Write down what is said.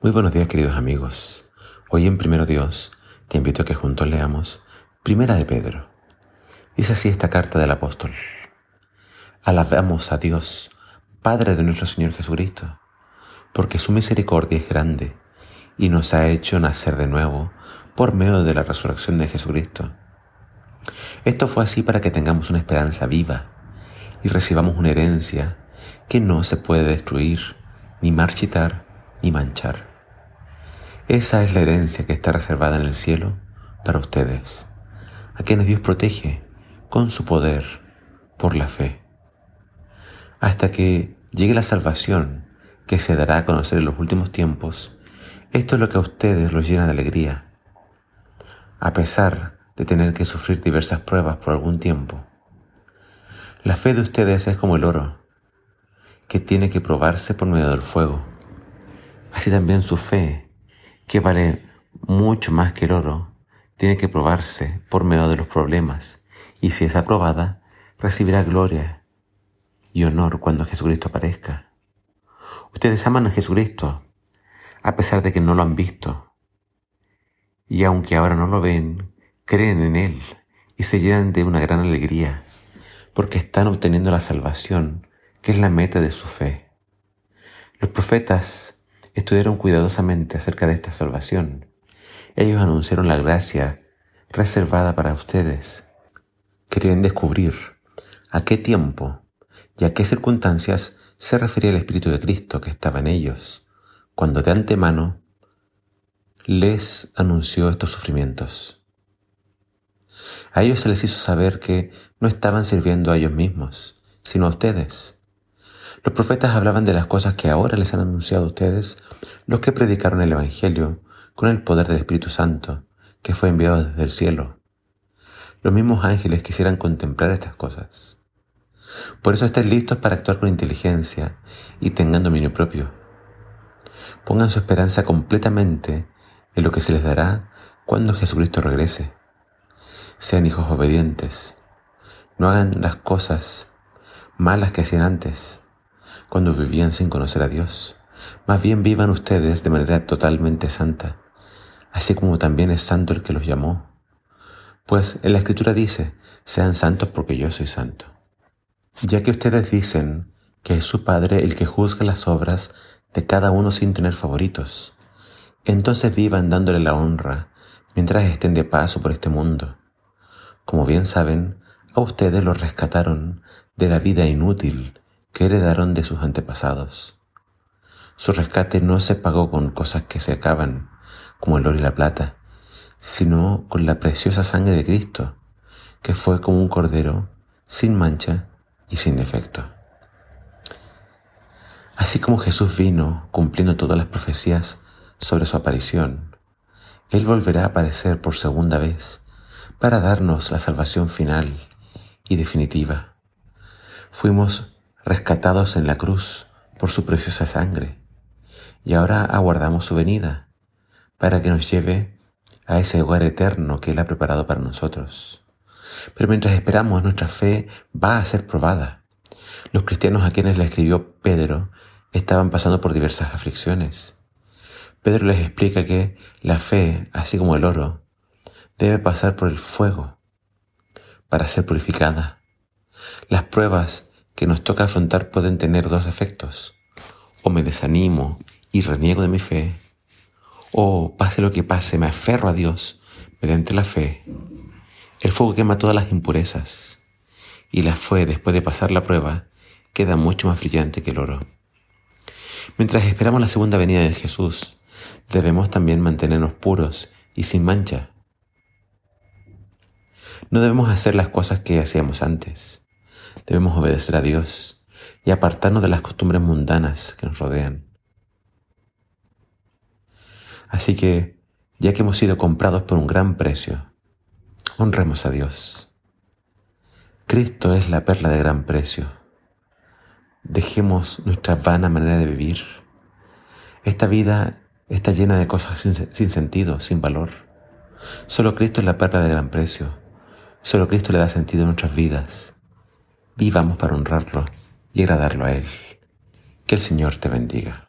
Muy buenos días queridos amigos. Hoy en Primero Dios te invito a que juntos leamos Primera de Pedro. Dice así esta carta del apóstol. Alabamos a Dios, Padre de nuestro Señor Jesucristo, porque su misericordia es grande y nos ha hecho nacer de nuevo por medio de la resurrección de Jesucristo. Esto fue así para que tengamos una esperanza viva y recibamos una herencia que no se puede destruir, ni marchitar, ni manchar esa es la herencia que está reservada en el cielo para ustedes, a quienes Dios protege con su poder por la fe, hasta que llegue la salvación que se dará a conocer en los últimos tiempos. Esto es lo que a ustedes los llena de alegría, a pesar de tener que sufrir diversas pruebas por algún tiempo. La fe de ustedes es como el oro, que tiene que probarse por medio del fuego. Así también su fe que vale mucho más que el oro, tiene que probarse por medio de los problemas, y si es aprobada, recibirá gloria y honor cuando Jesucristo aparezca. Ustedes aman a Jesucristo, a pesar de que no lo han visto, y aunque ahora no lo ven, creen en Él y se llenan de una gran alegría, porque están obteniendo la salvación, que es la meta de su fe. Los profetas estudiaron cuidadosamente acerca de esta salvación. Ellos anunciaron la gracia reservada para ustedes. Querían descubrir a qué tiempo y a qué circunstancias se refería el Espíritu de Cristo que estaba en ellos, cuando de antemano les anunció estos sufrimientos. A ellos se les hizo saber que no estaban sirviendo a ellos mismos, sino a ustedes los profetas hablaban de las cosas que ahora les han anunciado a ustedes, los que predicaron el Evangelio con el poder del Espíritu Santo, que fue enviado desde el cielo. Los mismos ángeles quisieran contemplar estas cosas. Por eso estén listos para actuar con inteligencia y tengan dominio propio. Pongan su esperanza completamente en lo que se les dará cuando Jesucristo regrese. Sean hijos obedientes. No hagan las cosas malas que hacían antes cuando vivían sin conocer a Dios. Más bien vivan ustedes de manera totalmente santa, así como también es santo el que los llamó. Pues en la Escritura dice, sean santos porque yo soy santo. Ya que ustedes dicen que es su Padre el que juzga las obras de cada uno sin tener favoritos, entonces vivan dándole la honra mientras estén de paso por este mundo. Como bien saben, a ustedes los rescataron de la vida inútil que heredaron de sus antepasados. Su rescate no se pagó con cosas que se acaban, como el oro y la plata, sino con la preciosa sangre de Cristo, que fue como un cordero, sin mancha y sin defecto. Así como Jesús vino cumpliendo todas las profecías sobre su aparición, Él volverá a aparecer por segunda vez para darnos la salvación final y definitiva. Fuimos rescatados en la cruz por su preciosa sangre, y ahora aguardamos su venida para que nos lleve a ese hogar eterno que Él ha preparado para nosotros. Pero mientras esperamos, nuestra fe va a ser probada. Los cristianos a quienes le escribió Pedro estaban pasando por diversas aflicciones. Pedro les explica que la fe, así como el oro, debe pasar por el fuego para ser purificada. Las pruebas que nos toca afrontar pueden tener dos efectos. O me desanimo y reniego de mi fe, o pase lo que pase, me aferro a Dios mediante la fe. El fuego quema todas las impurezas y la fe, después de pasar la prueba, queda mucho más brillante que el oro. Mientras esperamos la segunda venida de Jesús, debemos también mantenernos puros y sin mancha. No debemos hacer las cosas que hacíamos antes. Debemos obedecer a Dios y apartarnos de las costumbres mundanas que nos rodean. Así que, ya que hemos sido comprados por un gran precio, honremos a Dios. Cristo es la perla de gran precio. Dejemos nuestra vana manera de vivir. Esta vida está llena de cosas sin, sin, sentido, sin valor. Solo Cristo es la perla de gran precio. Solo Cristo le da sentido a nuestras vidas. Vivamos para honrarlo y agradarlo a Él. Que el Señor te bendiga.